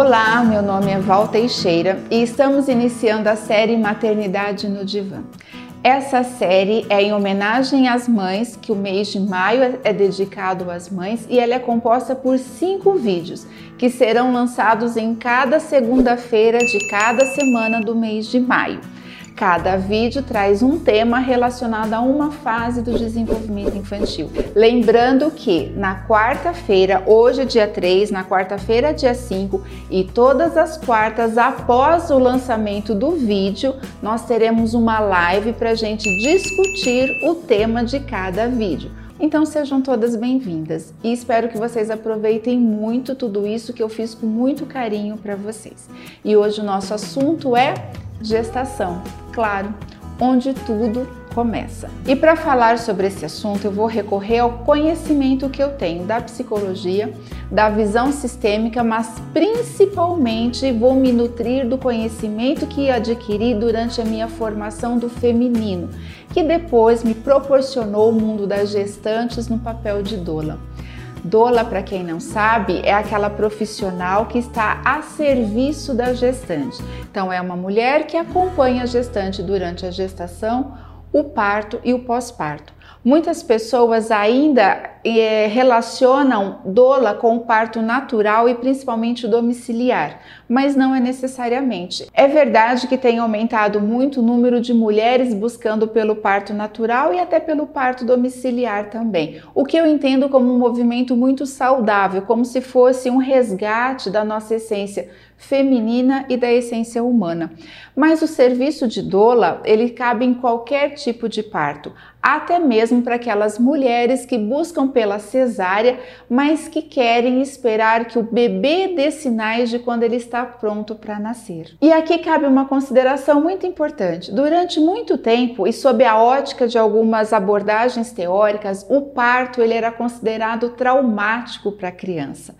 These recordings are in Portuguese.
Olá, meu nome é Val Teixeira e estamos iniciando a série Maternidade no Divã. Essa série é em homenagem às mães, que o mês de maio é dedicado às mães e ela é composta por cinco vídeos que serão lançados em cada segunda-feira de cada semana do mês de maio. Cada vídeo traz um tema relacionado a uma fase do desenvolvimento infantil. Lembrando que na quarta-feira, hoje dia 3, na quarta-feira dia 5 e todas as quartas após o lançamento do vídeo, nós teremos uma live para a gente discutir o tema de cada vídeo. Então sejam todas bem-vindas e espero que vocês aproveitem muito tudo isso que eu fiz com muito carinho para vocês. E hoje o nosso assunto é gestação claro, onde tudo começa. E para falar sobre esse assunto, eu vou recorrer ao conhecimento que eu tenho da psicologia, da visão sistêmica, mas principalmente vou me nutrir do conhecimento que adquiri durante a minha formação do feminino, que depois me proporcionou o mundo das gestantes no papel de doula. Doula, para quem não sabe, é aquela profissional que está a serviço da gestante. Então, é uma mulher que acompanha a gestante durante a gestação, o parto e o pós-parto. Muitas pessoas ainda é, relacionam doula com o parto natural e principalmente domiciliar, mas não é necessariamente. É verdade que tem aumentado muito o número de mulheres buscando pelo parto natural e até pelo parto domiciliar também, o que eu entendo como um movimento muito saudável, como se fosse um resgate da nossa essência feminina e da essência humana. Mas o serviço de doula, ele cabe em qualquer tipo de parto, até mesmo para aquelas mulheres que buscam pela cesárea, mas que querem esperar que o bebê dê sinais de quando ele está pronto para nascer. E aqui cabe uma consideração muito importante. Durante muito tempo e sob a ótica de algumas abordagens teóricas, o parto ele era considerado traumático para a criança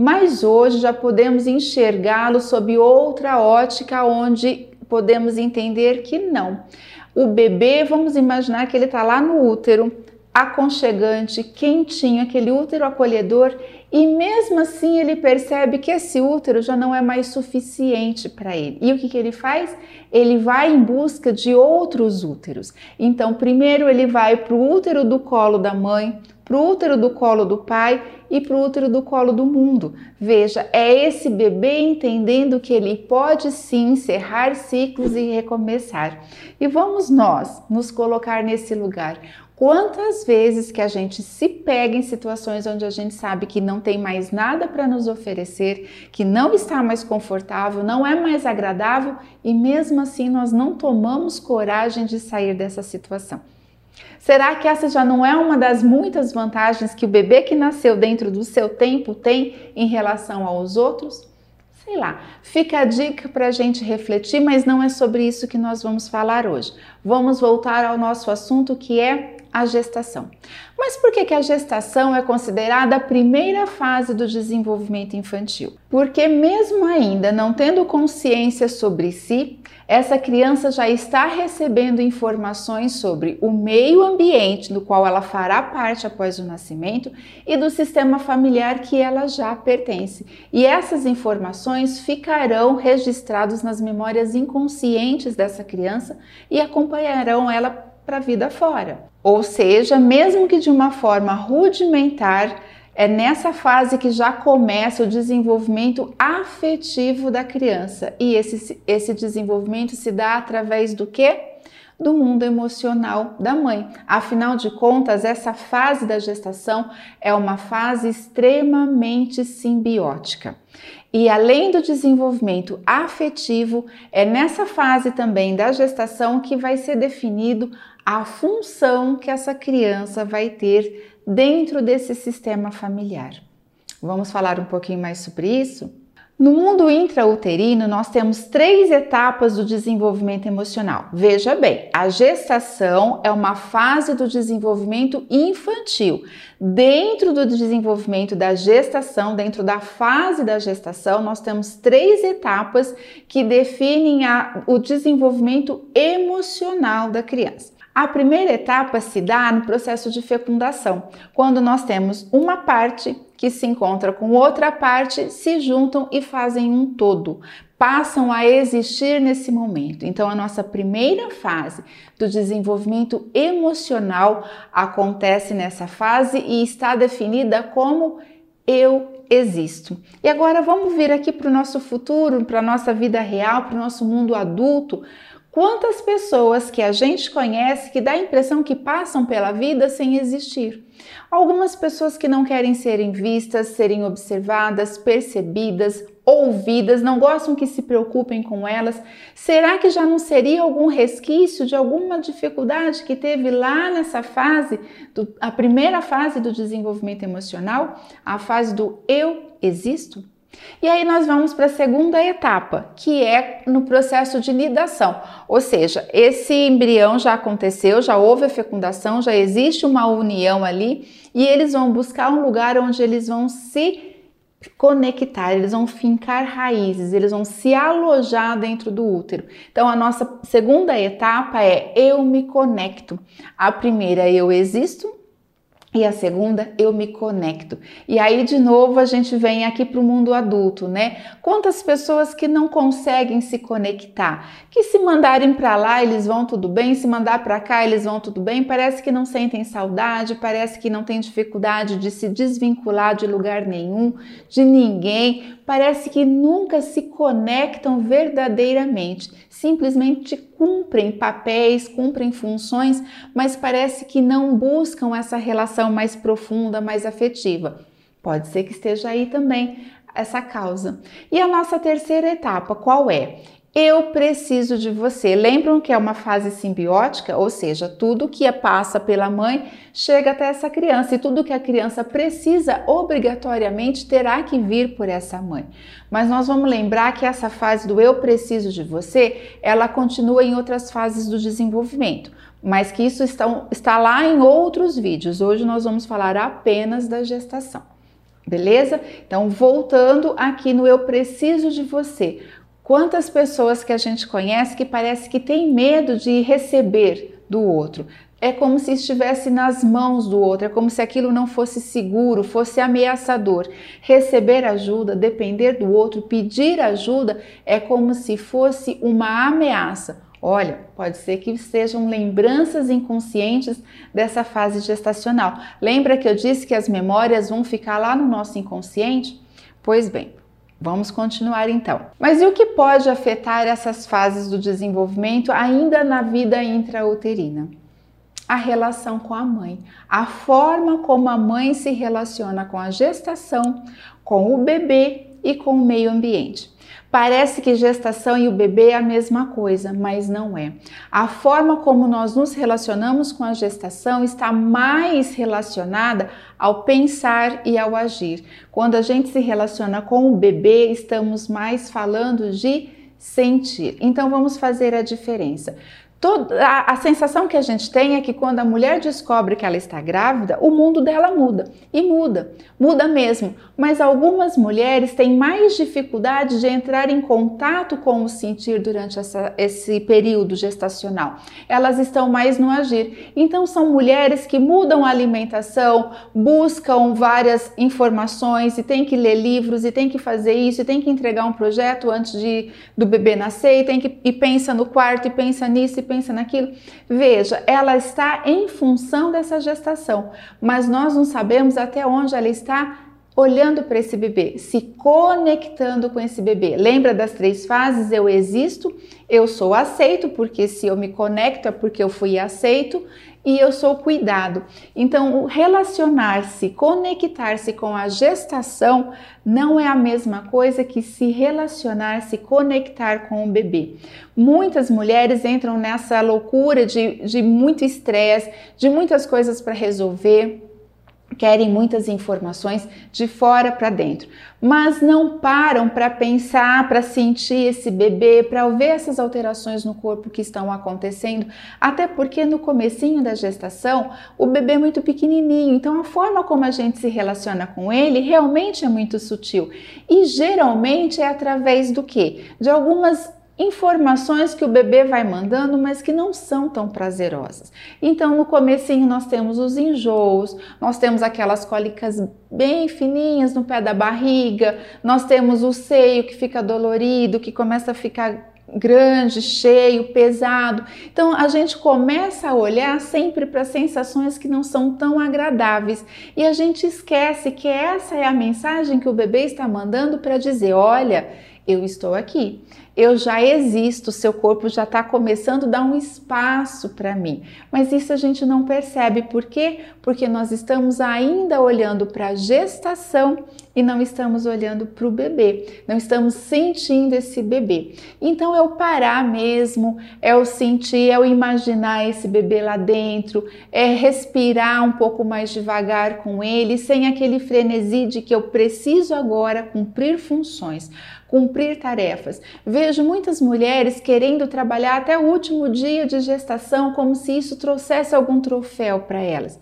mas hoje já podemos enxergá-lo sob outra ótica, onde podemos entender que não. O bebê, vamos imaginar que ele está lá no útero, aconchegante, quentinho, aquele útero acolhedor, e mesmo assim ele percebe que esse útero já não é mais suficiente para ele. E o que, que ele faz? Ele vai em busca de outros úteros. Então, primeiro ele vai para o útero do colo da mãe, para o útero do colo do pai e para o útero do colo do mundo. Veja, é esse bebê entendendo que ele pode sim encerrar ciclos e recomeçar. E vamos nós nos colocar nesse lugar. Quantas vezes que a gente se pega em situações onde a gente sabe que não tem mais nada para nos oferecer, que não está mais confortável, não é mais agradável e mesmo assim nós não tomamos coragem de sair dessa situação. Será que essa já não é uma das muitas vantagens que o bebê que nasceu dentro do seu tempo tem em relação aos outros? Sei lá, fica a dica para a gente refletir, mas não é sobre isso que nós vamos falar hoje. Vamos voltar ao nosso assunto que é a gestação. Mas por que, que a gestação é considerada a primeira fase do desenvolvimento infantil? Porque, mesmo ainda não tendo consciência sobre si, essa criança já está recebendo informações sobre o meio ambiente do qual ela fará parte após o nascimento e do sistema familiar que ela já pertence. E essas informações ficarão registradas nas memórias inconscientes dessa criança e acompanharão ela para a vida fora. Ou seja, mesmo que de uma forma rudimentar, é nessa fase que já começa o desenvolvimento afetivo da criança. E esse, esse desenvolvimento se dá através do que? Do mundo emocional da mãe. Afinal de contas, essa fase da gestação é uma fase extremamente simbiótica. E além do desenvolvimento afetivo, é nessa fase também da gestação que vai ser definido a função que essa criança vai ter dentro desse sistema familiar. Vamos falar um pouquinho mais sobre isso? No mundo intrauterino, nós temos três etapas do desenvolvimento emocional. Veja bem, a gestação é uma fase do desenvolvimento infantil. Dentro do desenvolvimento da gestação, dentro da fase da gestação, nós temos três etapas que definem a, o desenvolvimento emocional da criança. A primeira etapa se dá no processo de fecundação, quando nós temos uma parte que se encontra com outra parte, se juntam e fazem um todo, passam a existir nesse momento. Então, a nossa primeira fase do desenvolvimento emocional acontece nessa fase e está definida como eu existo. E agora vamos vir aqui para o nosso futuro, para a nossa vida real, para o nosso mundo adulto. Quantas pessoas que a gente conhece que dá a impressão que passam pela vida sem existir? Algumas pessoas que não querem serem vistas, serem observadas, percebidas, ouvidas, não gostam que se preocupem com elas. Será que já não seria algum resquício de alguma dificuldade que teve lá nessa fase, do, a primeira fase do desenvolvimento emocional, a fase do eu existo? E aí nós vamos para a segunda etapa, que é no processo de nidação. Ou seja, esse embrião já aconteceu, já houve a fecundação, já existe uma união ali e eles vão buscar um lugar onde eles vão se conectar, eles vão fincar raízes, eles vão se alojar dentro do útero. Então a nossa segunda etapa é eu me conecto. A primeira eu existo, e a segunda, eu me conecto. E aí, de novo, a gente vem aqui para o mundo adulto, né? Quantas pessoas que não conseguem se conectar? Que se mandarem para lá, eles vão tudo bem, se mandar para cá, eles vão tudo bem. Parece que não sentem saudade, parece que não tem dificuldade de se desvincular de lugar nenhum, de ninguém. Parece que nunca se conectam verdadeiramente. Simplesmente cumprem papéis, cumprem funções, mas parece que não buscam essa relação mais profunda, mais afetiva. Pode ser que esteja aí também essa causa. E a nossa terceira etapa, qual é? Eu preciso de você. Lembram que é uma fase simbiótica, ou seja, tudo que passa pela mãe chega até essa criança e tudo que a criança precisa obrigatoriamente terá que vir por essa mãe. Mas nós vamos lembrar que essa fase do eu preciso de você, ela continua em outras fases do desenvolvimento, mas que isso está, está lá em outros vídeos. Hoje nós vamos falar apenas da gestação. Beleza? Então, voltando aqui no eu preciso de você. Quantas pessoas que a gente conhece que parece que tem medo de receber do outro? É como se estivesse nas mãos do outro, é como se aquilo não fosse seguro, fosse ameaçador. Receber ajuda, depender do outro, pedir ajuda é como se fosse uma ameaça. Olha, pode ser que sejam lembranças inconscientes dessa fase gestacional. Lembra que eu disse que as memórias vão ficar lá no nosso inconsciente? Pois bem, Vamos continuar então. Mas e o que pode afetar essas fases do desenvolvimento ainda na vida intrauterina? A relação com a mãe, a forma como a mãe se relaciona com a gestação, com o bebê e com o meio ambiente. Parece que gestação e o bebê é a mesma coisa, mas não é. A forma como nós nos relacionamos com a gestação está mais relacionada ao pensar e ao agir. Quando a gente se relaciona com o bebê, estamos mais falando de sentir. Então vamos fazer a diferença. A, a, sensação que a gente tem é que quando a mulher descobre que ela está grávida, o mundo dela muda. E muda, muda mesmo. Mas algumas mulheres têm mais dificuldade de entrar em contato com o sentir durante essa, esse período gestacional. Elas estão mais no agir. Então, são mulheres que mudam a alimentação, buscam várias informações e tem que ler livros e tem que fazer isso e tem que entregar um projeto antes de, do bebê nascer e, tem que, e pensa no quarto e pensa nisso e pensa naquilo. Veja, ela está em função dessa gestação, mas nós não sabemos até onde ela está olhando para esse bebê, se conectando com esse bebê. Lembra das três fases? Eu existo, eu sou aceito, porque se eu me conecto é porque eu fui aceito, e eu sou cuidado. Então, relacionar-se, conectar-se com a gestação não é a mesma coisa que se relacionar, se conectar com o bebê. Muitas mulheres entram nessa loucura de, de muito estresse, de muitas coisas para resolver querem muitas informações de fora para dentro, mas não param para pensar, para sentir esse bebê, para ver essas alterações no corpo que estão acontecendo, até porque no comecinho da gestação o bebê é muito pequenininho, então a forma como a gente se relaciona com ele realmente é muito sutil. E geralmente é através do que? De algumas informações que o bebê vai mandando, mas que não são tão prazerosas. Então, no comecinho nós temos os enjoos, nós temos aquelas cólicas bem fininhas no pé da barriga, nós temos o seio que fica dolorido, que começa a ficar grande, cheio, pesado. Então a gente começa a olhar sempre para sensações que não são tão agradáveis e a gente esquece que essa é a mensagem que o bebê está mandando para dizer: olha, eu estou aqui eu já existo, seu corpo já está começando a dar um espaço para mim. Mas isso a gente não percebe, por quê? Porque nós estamos ainda olhando para a gestação e não estamos olhando para o bebê, não estamos sentindo esse bebê. Então é o parar mesmo, é o sentir, é o imaginar esse bebê lá dentro, é respirar um pouco mais devagar com ele, sem aquele frenesi de que eu preciso agora cumprir funções cumprir tarefas. Vejo muitas mulheres querendo trabalhar até o último dia de gestação como se isso trouxesse algum troféu para elas.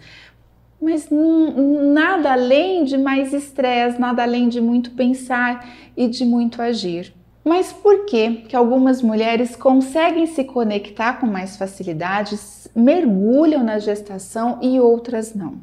Mas nada além de mais estresse, nada além de muito pensar e de muito agir. Mas por que que algumas mulheres conseguem se conectar com mais facilidade, mergulham na gestação e outras não?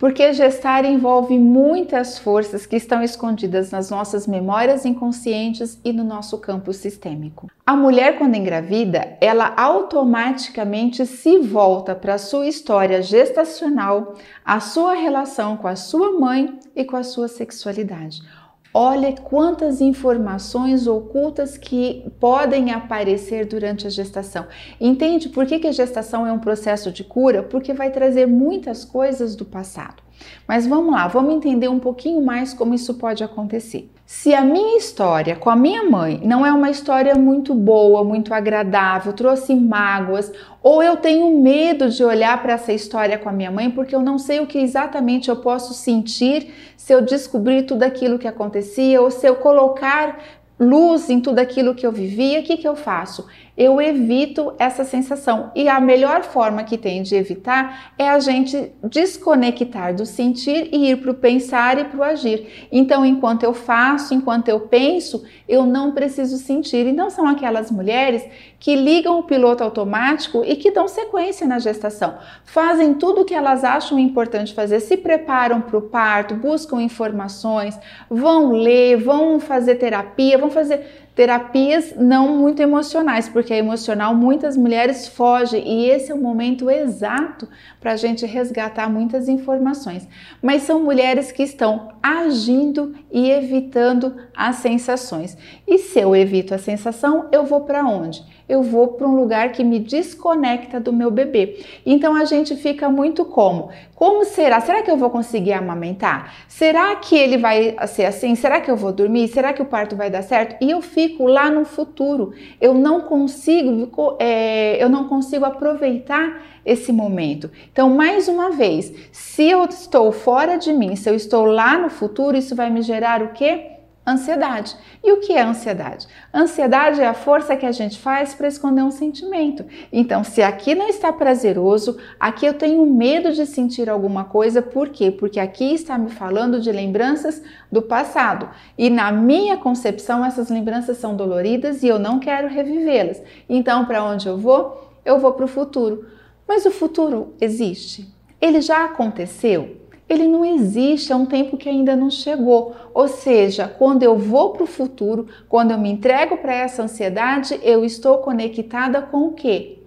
Porque gestar envolve muitas forças que estão escondidas nas nossas memórias inconscientes e no nosso campo sistêmico. A mulher, quando engravida, ela automaticamente se volta para a sua história gestacional, a sua relação com a sua mãe e com a sua sexualidade. Olha quantas informações ocultas que podem aparecer durante a gestação. Entende por que, que a gestação é um processo de cura? Porque vai trazer muitas coisas do passado. Mas vamos lá, vamos entender um pouquinho mais como isso pode acontecer. Se a minha história com a minha mãe não é uma história muito boa, muito agradável, trouxe mágoas, ou eu tenho medo de olhar para essa história com a minha mãe porque eu não sei o que exatamente eu posso sentir se eu descobrir tudo aquilo que acontecia, ou se eu colocar luz em tudo aquilo que eu vivia, o que, que eu faço? Eu evito essa sensação. E a melhor forma que tem de evitar é a gente desconectar do sentir e ir para o pensar e para o agir. Então, enquanto eu faço, enquanto eu penso, eu não preciso sentir. E não são aquelas mulheres que ligam o piloto automático e que dão sequência na gestação. Fazem tudo o que elas acham importante fazer, se preparam para o parto, buscam informações, vão ler, vão fazer terapia, vão fazer terapias não muito emocionais, porque a emocional muitas mulheres fogem e esse é o momento exato para a gente resgatar muitas informações. Mas são mulheres que estão agindo e evitando as sensações. E se eu evito a sensação, eu vou para onde? Eu vou para um lugar que me desconecta do meu bebê. Então a gente fica muito como? Como será? Será que eu vou conseguir amamentar? Será que ele vai ser assim? Será que eu vou dormir? Será que o parto vai dar certo? E eu fico lá no futuro. Eu não consigo, é, eu não consigo aproveitar esse momento. Então, mais uma vez, se eu estou fora de mim, se eu estou lá no futuro, isso vai me gerar o quê? Ansiedade. E o que é ansiedade? Ansiedade é a força que a gente faz para esconder um sentimento. Então, se aqui não está prazeroso, aqui eu tenho medo de sentir alguma coisa, por quê? Porque aqui está me falando de lembranças do passado. E na minha concepção, essas lembranças são doloridas e eu não quero revivê-las. Então, para onde eu vou? Eu vou para o futuro. Mas o futuro existe? Ele já aconteceu? Ele não existe, é um tempo que ainda não chegou. Ou seja, quando eu vou para o futuro, quando eu me entrego para essa ansiedade, eu estou conectada com o quê?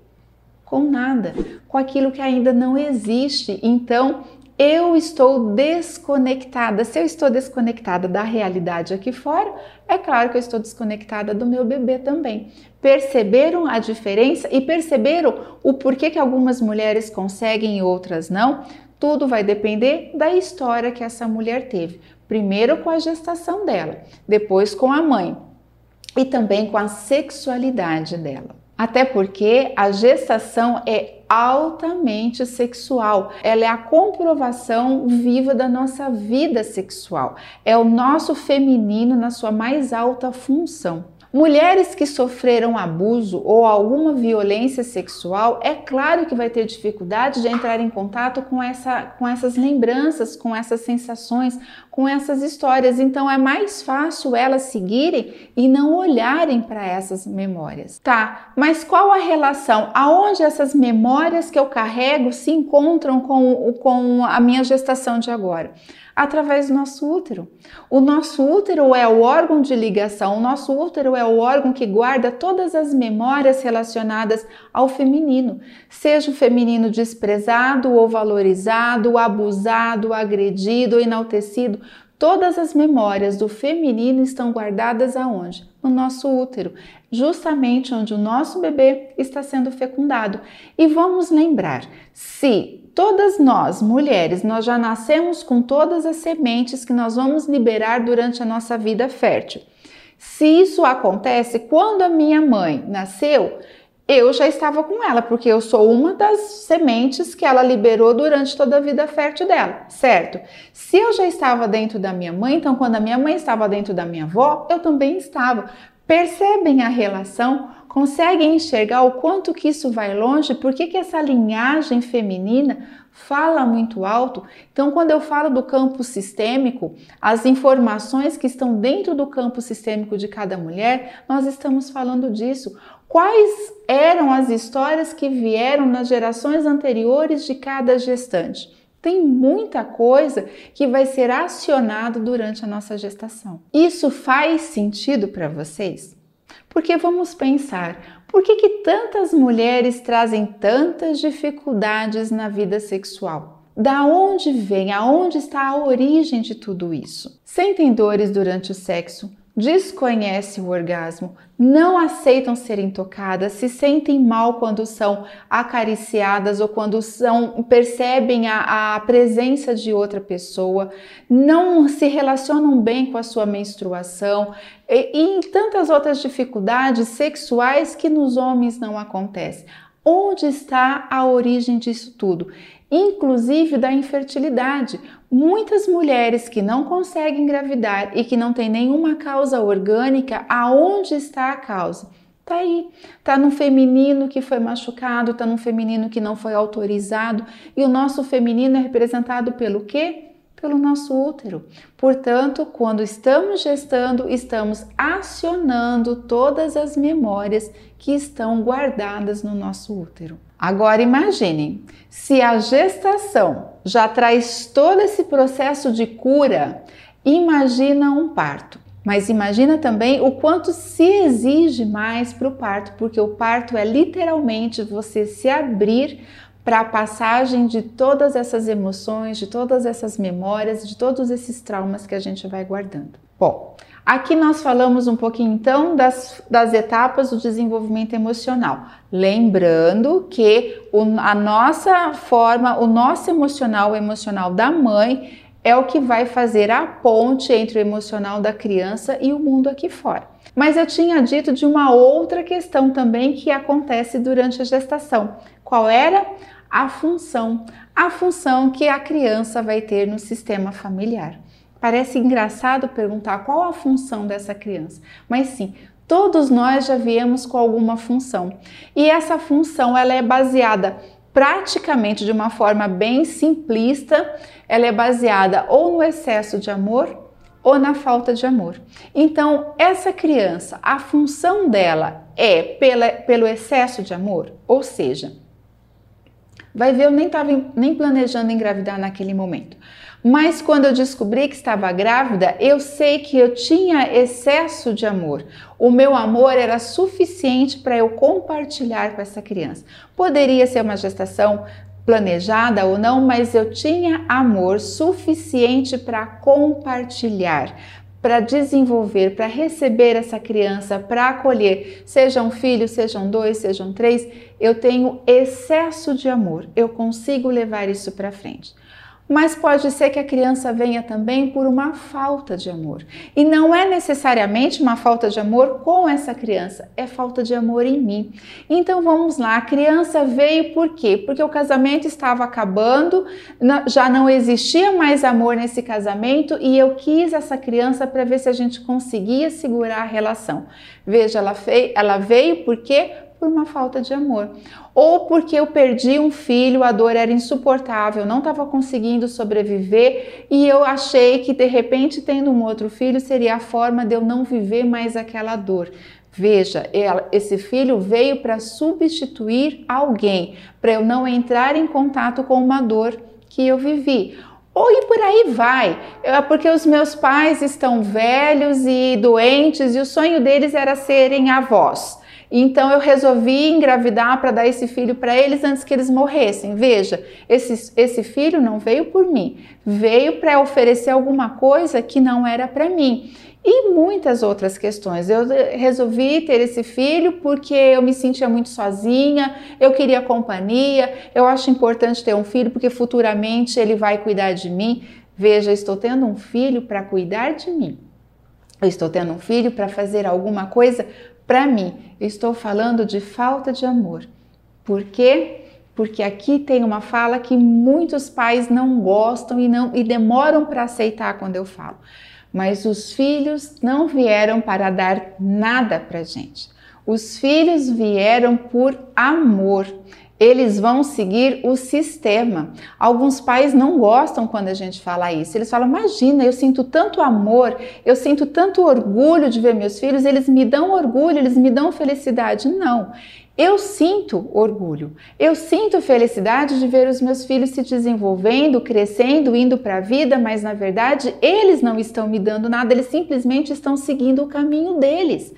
Com nada, com aquilo que ainda não existe. Então, eu estou desconectada. Se eu estou desconectada da realidade aqui fora, é claro que eu estou desconectada do meu bebê também. Perceberam a diferença e perceberam o porquê que algumas mulheres conseguem e outras não? Tudo vai depender da história que essa mulher teve. Primeiro com a gestação dela, depois com a mãe e também com a sexualidade dela. Até porque a gestação é altamente sexual. Ela é a comprovação viva da nossa vida sexual. É o nosso feminino na sua mais alta função. Mulheres que sofreram abuso ou alguma violência sexual, é claro que vai ter dificuldade de entrar em contato com, essa, com essas lembranças, com essas sensações, com essas histórias. Então é mais fácil elas seguirem e não olharem para essas memórias. Tá, mas qual a relação? Aonde essas memórias que eu carrego se encontram com, com a minha gestação de agora? através do nosso útero. O nosso útero é o órgão de ligação, o nosso útero é o órgão que guarda todas as memórias relacionadas ao feminino, seja o feminino desprezado ou valorizado, abusado, agredido enaltecido. Todas as memórias do feminino estão guardadas aonde? No nosso útero, justamente onde o nosso bebê está sendo fecundado. E vamos lembrar, se todas nós, mulheres, nós já nascemos com todas as sementes que nós vamos liberar durante a nossa vida fértil. Se isso acontece quando a minha mãe nasceu, eu já estava com ela, porque eu sou uma das sementes que ela liberou durante toda a vida fértil dela, certo? Se eu já estava dentro da minha mãe, então quando a minha mãe estava dentro da minha avó, eu também estava. Percebem a relação? Conseguem enxergar o quanto que isso vai longe? Por que, que essa linhagem feminina fala muito alto? Então, quando eu falo do campo sistêmico, as informações que estão dentro do campo sistêmico de cada mulher, nós estamos falando disso. Quais eram as histórias que vieram nas gerações anteriores de cada gestante? Tem muita coisa que vai ser acionado durante a nossa gestação. Isso faz sentido para vocês? Porque vamos pensar, por que, que tantas mulheres trazem tantas dificuldades na vida sexual? Da onde vem, aonde está a origem de tudo isso? Sentem dores durante o sexo, desconhecem o orgasmo, não aceitam serem tocadas, se sentem mal quando são acariciadas ou quando são percebem a, a presença de outra pessoa, não se relacionam bem com a sua menstruação e, e tantas outras dificuldades sexuais que nos homens não acontecem. Onde está a origem disso tudo? Inclusive da infertilidade. Muitas mulheres que não conseguem engravidar e que não têm nenhuma causa orgânica, aonde está a causa? Tá aí, tá no feminino que foi machucado, tá no feminino que não foi autorizado, e o nosso feminino é representado pelo quê? Pelo nosso útero. Portanto, quando estamos gestando, estamos acionando todas as memórias que estão guardadas no nosso útero. Agora imaginem, se a gestação já traz todo esse processo de cura, imagina um parto. Mas imagina também o quanto se exige mais para o parto, porque o parto é literalmente você se abrir para a passagem de todas essas emoções, de todas essas memórias, de todos esses traumas que a gente vai guardando. Bom, Aqui nós falamos um pouquinho então das, das etapas do desenvolvimento emocional. Lembrando que o, a nossa forma, o nosso emocional, o emocional da mãe, é o que vai fazer a ponte entre o emocional da criança e o mundo aqui fora. Mas eu tinha dito de uma outra questão também que acontece durante a gestação. Qual era? A função. A função que a criança vai ter no sistema familiar. Parece engraçado perguntar qual a função dessa criança, mas sim, todos nós já viemos com alguma função. E essa função ela é baseada praticamente de uma forma bem simplista, ela é baseada ou no excesso de amor ou na falta de amor. Então, essa criança, a função dela é pela, pelo excesso de amor, ou seja, vai ver, eu nem estava nem planejando engravidar naquele momento. Mas quando eu descobri que estava grávida, eu sei que eu tinha excesso de amor. O meu amor era suficiente para eu compartilhar com essa criança. Poderia ser uma gestação planejada ou não, mas eu tinha amor suficiente para compartilhar, para desenvolver, para receber essa criança, para acolher, sejam um filho, sejam dois, sejam três, eu tenho excesso de amor, eu consigo levar isso para frente mas pode ser que a criança venha também por uma falta de amor. E não é necessariamente uma falta de amor com essa criança, é falta de amor em mim. Então vamos lá, a criança veio por quê? Porque o casamento estava acabando, já não existia mais amor nesse casamento e eu quis essa criança para ver se a gente conseguia segurar a relação. Veja, ela, ela veio por quê? Por uma falta de amor. Ou porque eu perdi um filho, a dor era insuportável, não estava conseguindo sobreviver e eu achei que de repente tendo um outro filho seria a forma de eu não viver mais aquela dor. Veja, esse filho veio para substituir alguém, para eu não entrar em contato com uma dor que eu vivi. Ou e por aí vai, é porque os meus pais estão velhos e doentes e o sonho deles era serem avós. Então eu resolvi engravidar para dar esse filho para eles antes que eles morressem. Veja, esse, esse filho não veio por mim, veio para oferecer alguma coisa que não era para mim e muitas outras questões. Eu resolvi ter esse filho porque eu me sentia muito sozinha, eu queria companhia, eu acho importante ter um filho porque futuramente ele vai cuidar de mim. Veja, estou tendo um filho para cuidar de mim. Eu estou tendo um filho para fazer alguma coisa para mim. Eu estou falando de falta de amor. Por quê? Porque aqui tem uma fala que muitos pais não gostam e não e demoram para aceitar quando eu falo mas os filhos não vieram para dar nada para gente. Os filhos vieram por amor. Eles vão seguir o sistema. Alguns pais não gostam quando a gente fala isso. Eles falam: Imagina, eu sinto tanto amor, eu sinto tanto orgulho de ver meus filhos, eles me dão orgulho, eles me dão felicidade. Não, eu sinto orgulho, eu sinto felicidade de ver os meus filhos se desenvolvendo, crescendo, indo para a vida, mas na verdade eles não estão me dando nada, eles simplesmente estão seguindo o caminho deles.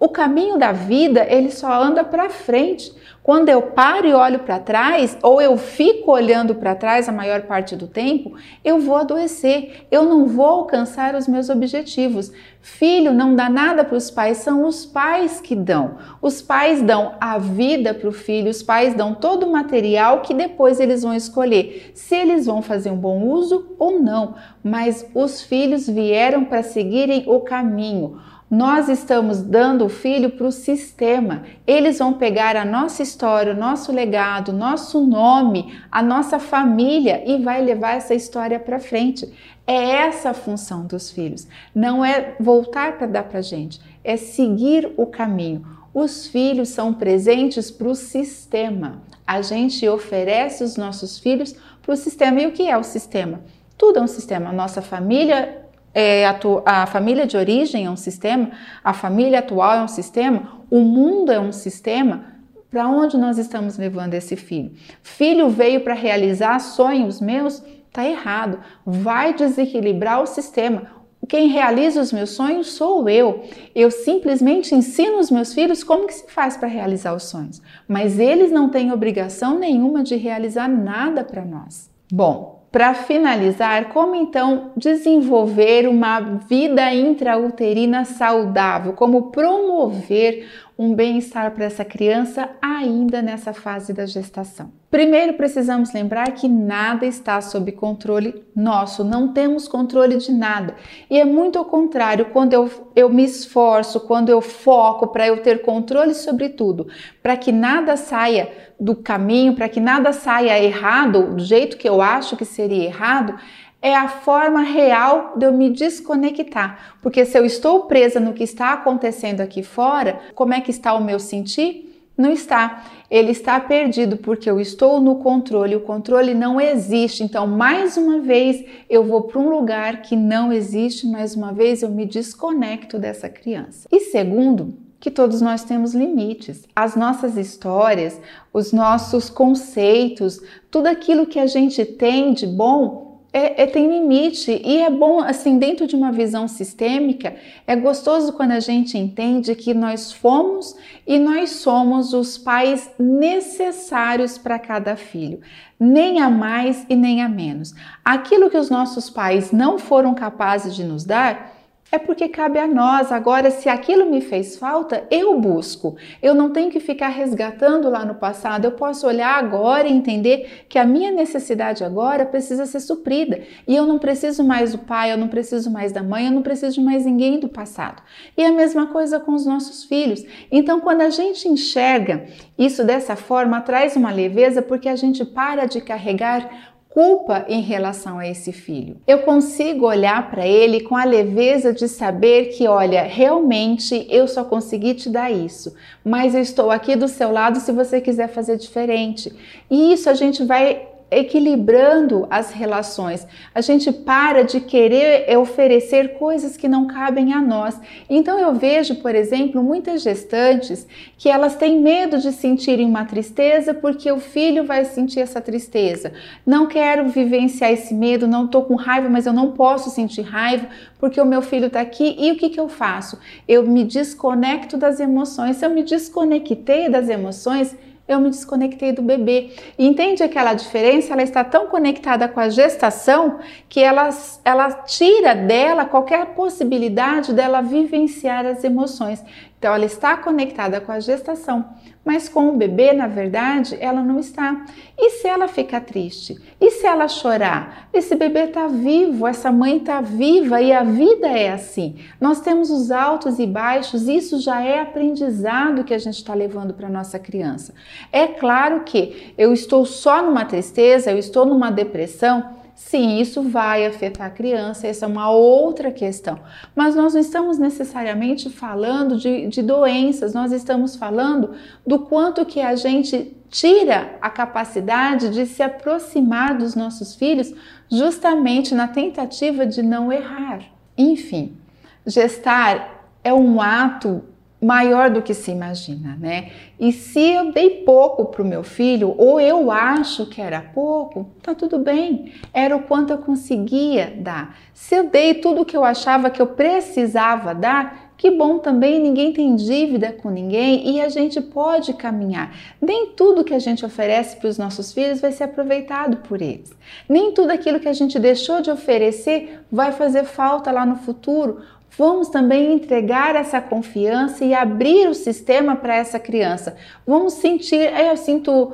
O caminho da vida, ele só anda para frente. Quando eu paro e olho para trás, ou eu fico olhando para trás a maior parte do tempo, eu vou adoecer, eu não vou alcançar os meus objetivos. Filho não dá nada para os pais, são os pais que dão. Os pais dão a vida para o filho, os pais dão todo o material que depois eles vão escolher se eles vão fazer um bom uso ou não. Mas os filhos vieram para seguirem o caminho. Nós estamos dando o filho para o sistema. Eles vão pegar a nossa história, o nosso legado, nosso nome, a nossa família e vai levar essa história para frente. É essa a função dos filhos. Não é voltar para dar para gente, é seguir o caminho. Os filhos são presentes para o sistema. A gente oferece os nossos filhos para o sistema. E o que é o sistema? Tudo é um sistema. A nossa família é, a, a, família de origem é um sistema, a família atual é um sistema, o mundo é um sistema. Para onde nós estamos levando esse filho? Filho veio para realizar sonhos meus? Tá errado. Vai desequilibrar o sistema. Quem realiza os meus sonhos sou eu. Eu simplesmente ensino os meus filhos como que se faz para realizar os sonhos, mas eles não têm obrigação nenhuma de realizar nada para nós. Bom, para finalizar, como então desenvolver uma vida intrauterina saudável? Como promover um bem-estar para essa criança ainda nessa fase da gestação? Primeiro, precisamos lembrar que nada está sob controle nosso, não temos controle de nada. E é muito ao contrário, quando eu, eu me esforço, quando eu foco para eu ter controle sobre tudo, para que nada saia do caminho, para que nada saia errado, do jeito que eu acho que seria errado, é a forma real de eu me desconectar. Porque se eu estou presa no que está acontecendo aqui fora, como é que está o meu sentir? Não está. Ele está perdido porque eu estou no controle. O controle não existe. Então, mais uma vez, eu vou para um lugar que não existe. Mais uma vez, eu me desconecto dessa criança. E segundo, que todos nós temos limites. As nossas histórias, os nossos conceitos, tudo aquilo que a gente tem de bom é, é, tem limite e é bom, assim, dentro de uma visão sistêmica, é gostoso quando a gente entende que nós fomos e nós somos os pais necessários para cada filho, nem a mais e nem a menos. Aquilo que os nossos pais não foram capazes de nos dar, é porque cabe a nós. Agora, se aquilo me fez falta, eu busco. Eu não tenho que ficar resgatando lá no passado. Eu posso olhar agora e entender que a minha necessidade agora precisa ser suprida. E eu não preciso mais do pai, eu não preciso mais da mãe, eu não preciso de mais ninguém do passado. E a mesma coisa com os nossos filhos. Então, quando a gente enxerga isso dessa forma, traz uma leveza porque a gente para de carregar culpa em relação a esse filho. Eu consigo olhar para ele com a leveza de saber que, olha, realmente eu só consegui te dar isso, mas eu estou aqui do seu lado se você quiser fazer diferente. E isso a gente vai equilibrando as relações. A gente para de querer oferecer coisas que não cabem a nós. Então eu vejo, por exemplo, muitas gestantes que elas têm medo de sentirem uma tristeza porque o filho vai sentir essa tristeza. Não quero vivenciar esse medo, não estou com raiva, mas eu não posso sentir raiva porque o meu filho está aqui. E o que, que eu faço? Eu me desconecto das emoções. Se eu me desconectei das emoções, eu me desconectei do bebê. E entende aquela diferença? Ela está tão conectada com a gestação que ela, ela tira dela qualquer possibilidade dela vivenciar as emoções. Então, ela está conectada com a gestação, mas com o bebê, na verdade, ela não está. E se ela ficar triste? E se ela chorar? Esse bebê está vivo, essa mãe está viva e a vida é assim. Nós temos os altos e baixos, isso já é aprendizado que a gente está levando para nossa criança. É claro que eu estou só numa tristeza, eu estou numa depressão Sim, isso vai afetar a criança, essa é uma outra questão. Mas nós não estamos necessariamente falando de, de doenças, nós estamos falando do quanto que a gente tira a capacidade de se aproximar dos nossos filhos justamente na tentativa de não errar. Enfim, gestar é um ato maior do que se imagina, né? E se eu dei pouco para o meu filho, ou eu acho que era pouco, tá tudo bem, era o quanto eu conseguia dar. Se eu dei tudo o que eu achava que eu precisava dar, que bom também, ninguém tem dívida com ninguém e a gente pode caminhar. Nem tudo que a gente oferece para os nossos filhos vai ser aproveitado por eles. Nem tudo aquilo que a gente deixou de oferecer vai fazer falta lá no futuro Vamos também entregar essa confiança e abrir o sistema para essa criança. Vamos sentir, eu sinto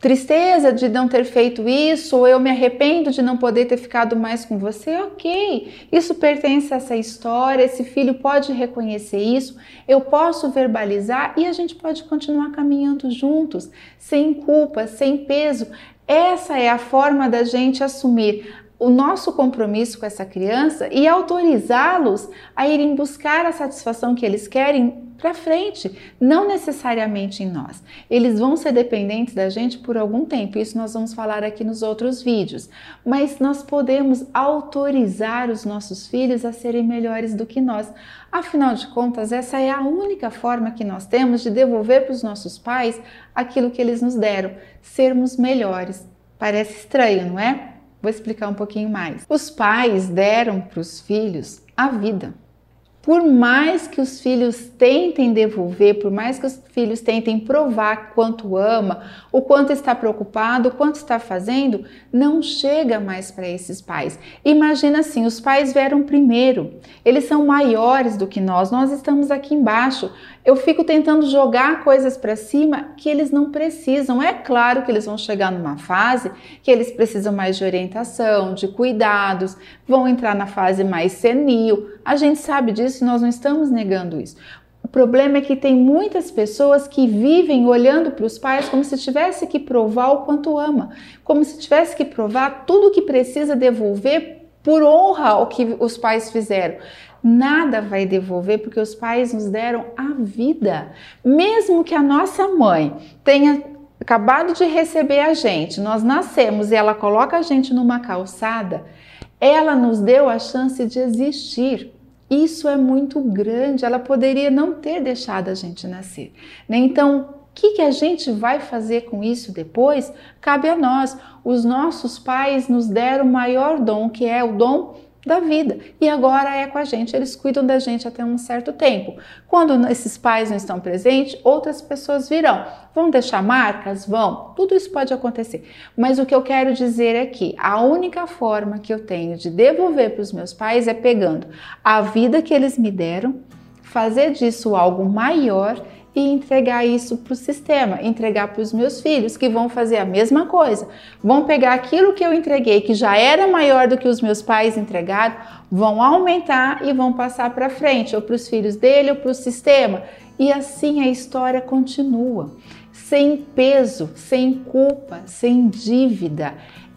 tristeza de não ter feito isso, ou eu me arrependo de não poder ter ficado mais com você, ok. Isso pertence a essa história, esse filho pode reconhecer isso, eu posso verbalizar e a gente pode continuar caminhando juntos, sem culpa, sem peso. Essa é a forma da gente assumir o nosso compromisso com essa criança e autorizá-los a irem buscar a satisfação que eles querem para frente, não necessariamente em nós. Eles vão ser dependentes da gente por algum tempo, isso nós vamos falar aqui nos outros vídeos, mas nós podemos autorizar os nossos filhos a serem melhores do que nós. Afinal de contas, essa é a única forma que nós temos de devolver para os nossos pais aquilo que eles nos deram, sermos melhores. Parece estranho, não é? Vou explicar um pouquinho mais. Os pais deram para os filhos a vida. Por mais que os filhos tentem devolver, por mais que os filhos tentem provar quanto ama, o quanto está preocupado, o quanto está fazendo, não chega mais para esses pais. Imagina assim, os pais vieram primeiro. Eles são maiores do que nós. Nós estamos aqui embaixo eu fico tentando jogar coisas para cima que eles não precisam. É claro que eles vão chegar numa fase que eles precisam mais de orientação, de cuidados, vão entrar na fase mais senil. A gente sabe disso e nós não estamos negando isso. O problema é que tem muitas pessoas que vivem olhando para os pais como se tivesse que provar o quanto ama, como se tivesse que provar tudo o que precisa devolver por honra ao que os pais fizeram nada vai devolver porque os pais nos deram a vida. Mesmo que a nossa mãe tenha acabado de receber a gente, nós nascemos e ela coloca a gente numa calçada, ela nos deu a chance de existir. Isso é muito grande, ela poderia não ter deixado a gente nascer. Né? Então, o que, que a gente vai fazer com isso depois? Cabe a nós. Os nossos pais nos deram o maior dom, que é o dom da vida. E agora é com a gente, eles cuidam da gente até um certo tempo. Quando esses pais não estão presentes, outras pessoas virão. Vão deixar marcas? Vão. Tudo isso pode acontecer. Mas o que eu quero dizer é que a única forma que eu tenho de devolver para os meus pais é pegando a vida que eles me deram, fazer disso algo maior e entregar isso para o sistema, entregar para os meus filhos, que vão fazer a mesma coisa. Vão pegar aquilo que eu entreguei, que já era maior do que os meus pais entregaram, vão aumentar e vão passar para frente, ou para os filhos dele, ou para o sistema. E assim a história continua, sem peso, sem culpa, sem dívida.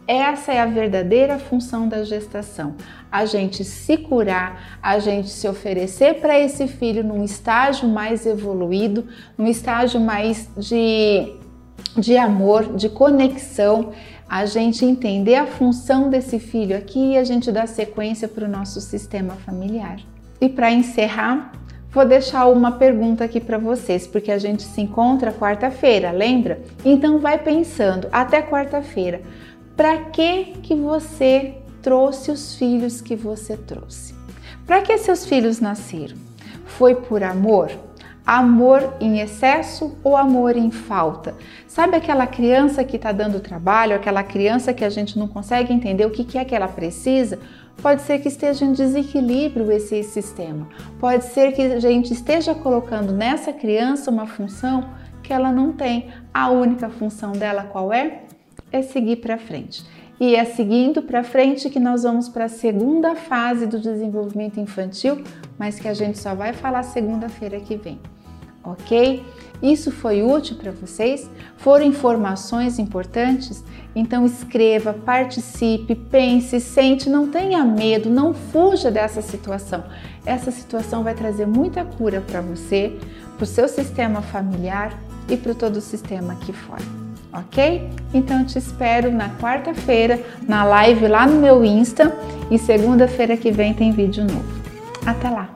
Essa é a verdadeira função da gestação. A gente se curar, a gente se oferecer para esse filho num estágio mais evoluído, num estágio mais de, de amor, de conexão, a gente entender a função desse filho aqui e a gente dar sequência para o nosso sistema familiar. E para encerrar, Vou deixar uma pergunta aqui para vocês, porque a gente se encontra quarta-feira, lembra? Então vai pensando até quarta-feira. Para que que você trouxe os filhos que você trouxe? Para que seus filhos nasceram? Foi por amor? Amor em excesso ou amor em falta? Sabe aquela criança que está dando trabalho, aquela criança que a gente não consegue entender o que, que é que ela precisa? Pode ser que esteja em desequilíbrio esse sistema. Pode ser que a gente esteja colocando nessa criança uma função que ela não tem. A única função dela qual é? É seguir para frente. E é seguindo para frente que nós vamos para a segunda fase do desenvolvimento infantil, mas que a gente só vai falar segunda-feira que vem ok? Isso foi útil para vocês? Foram informações importantes? Então escreva, participe, pense, sente, não tenha medo, não fuja dessa situação. Essa situação vai trazer muita cura para você, para o seu sistema familiar e para todo o sistema aqui fora ok? Então eu te espero na quarta-feira na live lá no meu Insta e segunda-feira que vem tem vídeo novo. Até lá!